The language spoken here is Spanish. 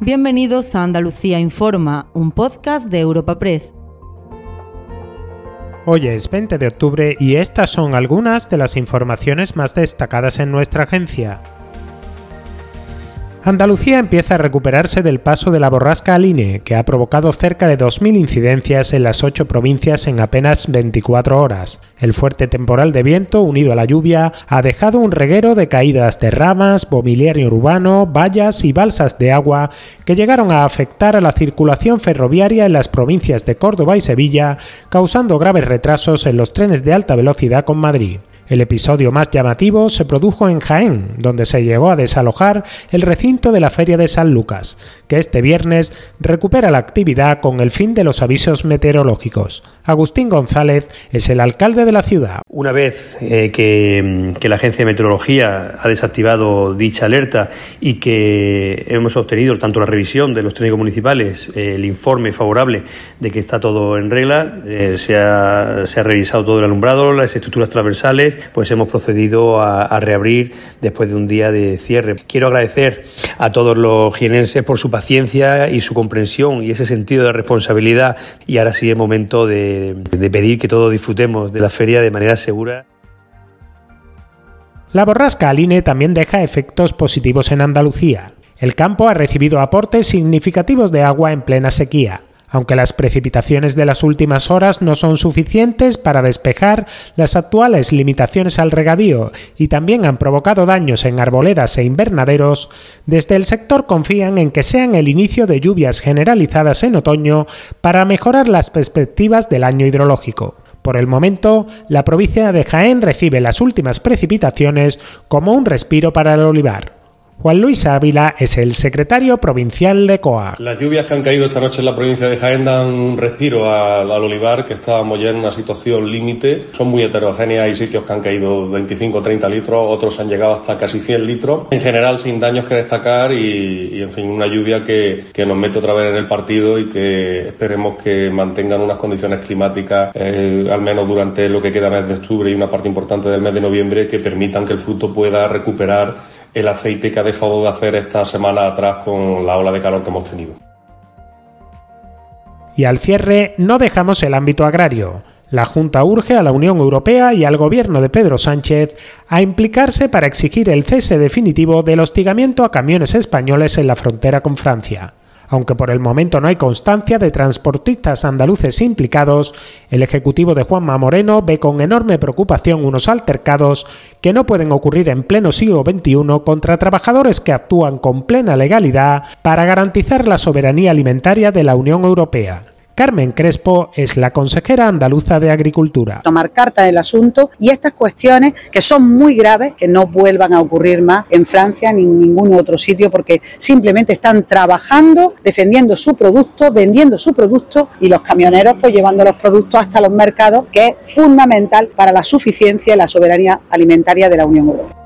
Bienvenidos a Andalucía Informa, un podcast de Europa Press. Hoy es 20 de octubre y estas son algunas de las informaciones más destacadas en nuestra agencia. Andalucía empieza a recuperarse del paso de la borrasca Aline, que ha provocado cerca de 2.000 incidencias en las ocho provincias en apenas 24 horas. El fuerte temporal de viento, unido a la lluvia, ha dejado un reguero de caídas de ramas, mobiliario urbano, vallas y balsas de agua que llegaron a afectar a la circulación ferroviaria en las provincias de Córdoba y Sevilla, causando graves retrasos en los trenes de alta velocidad con Madrid. El episodio más llamativo se produjo en Jaén, donde se llegó a desalojar el recinto de la Feria de San Lucas, que este viernes recupera la actividad con el fin de los avisos meteorológicos. Agustín González es el alcalde de la ciudad. Una vez eh, que, la Agencia de Meteorología ha desactivado dicha alerta y que hemos obtenido tanto la revisión de los técnicos municipales, eh, el informe favorable de que está todo en regla, eh, se, ha, se ha revisado todo el alumbrado, las estructuras transversales, pues hemos procedido a, reabrir después de un día de cierre. Quiero agradecer a todos los jienenses por su paciencia y su comprensión y ese sentido de responsabilidad y ahora sí es momento de, de pedir que todos disfrutemos de la feria de manera segura. La borrasca Aline también deja efectos positivos en Andalucía. El campo ha recibido aportes significativos de agua en plena sequía aunque las precipitaciones de las últimas horas no son suficientes para despejar las actuales limitaciones al regadío y también han provocado daños en arboledas e invernaderos, desde el sector confían en que sean el inicio de lluvias generalizadas en otoño para mejorar las perspectivas del año hidrológico. Por el momento, la provincia de Jaén recibe las últimas precipitaciones como un respiro para el olivar. Juan Luis Ávila es el secretario provincial de COA. Las lluvias que han caído esta noche en la provincia de Jaén dan un respiro al, olivar, que estábamos ya en una situación límite. Son muy heterogéneas, hay sitios que han caído 25 o 30 litros, otros han llegado hasta casi 100 litros. En general, sin daños que destacar y, en fin, una lluvia que, nos mete otra vez en el partido y que esperemos que mantengan unas condiciones climáticas, eh, al menos durante lo que queda mes de octubre y una parte importante del mes de noviembre, que permitan que el fruto pueda recuperar el aceite que ha dejado de hacer esta semana atrás con la ola de calor que hemos tenido. Y al cierre no dejamos el ámbito agrario. La Junta urge a la Unión Europea y al gobierno de Pedro Sánchez a implicarse para exigir el cese definitivo del hostigamiento a camiones españoles en la frontera con Francia. Aunque por el momento no hay constancia de transportistas andaluces implicados, el Ejecutivo de Juanma Moreno ve con enorme preocupación unos altercados que no pueden ocurrir en pleno siglo XXI contra trabajadores que actúan con plena legalidad para garantizar la soberanía alimentaria de la Unión Europea. Carmen Crespo es la consejera andaluza de Agricultura. Tomar carta del asunto y estas cuestiones que son muy graves, que no vuelvan a ocurrir más en Francia ni en ningún otro sitio, porque simplemente están trabajando, defendiendo su producto, vendiendo su producto y los camioneros pues llevando los productos hasta los mercados, que es fundamental para la suficiencia y la soberanía alimentaria de la Unión Europea.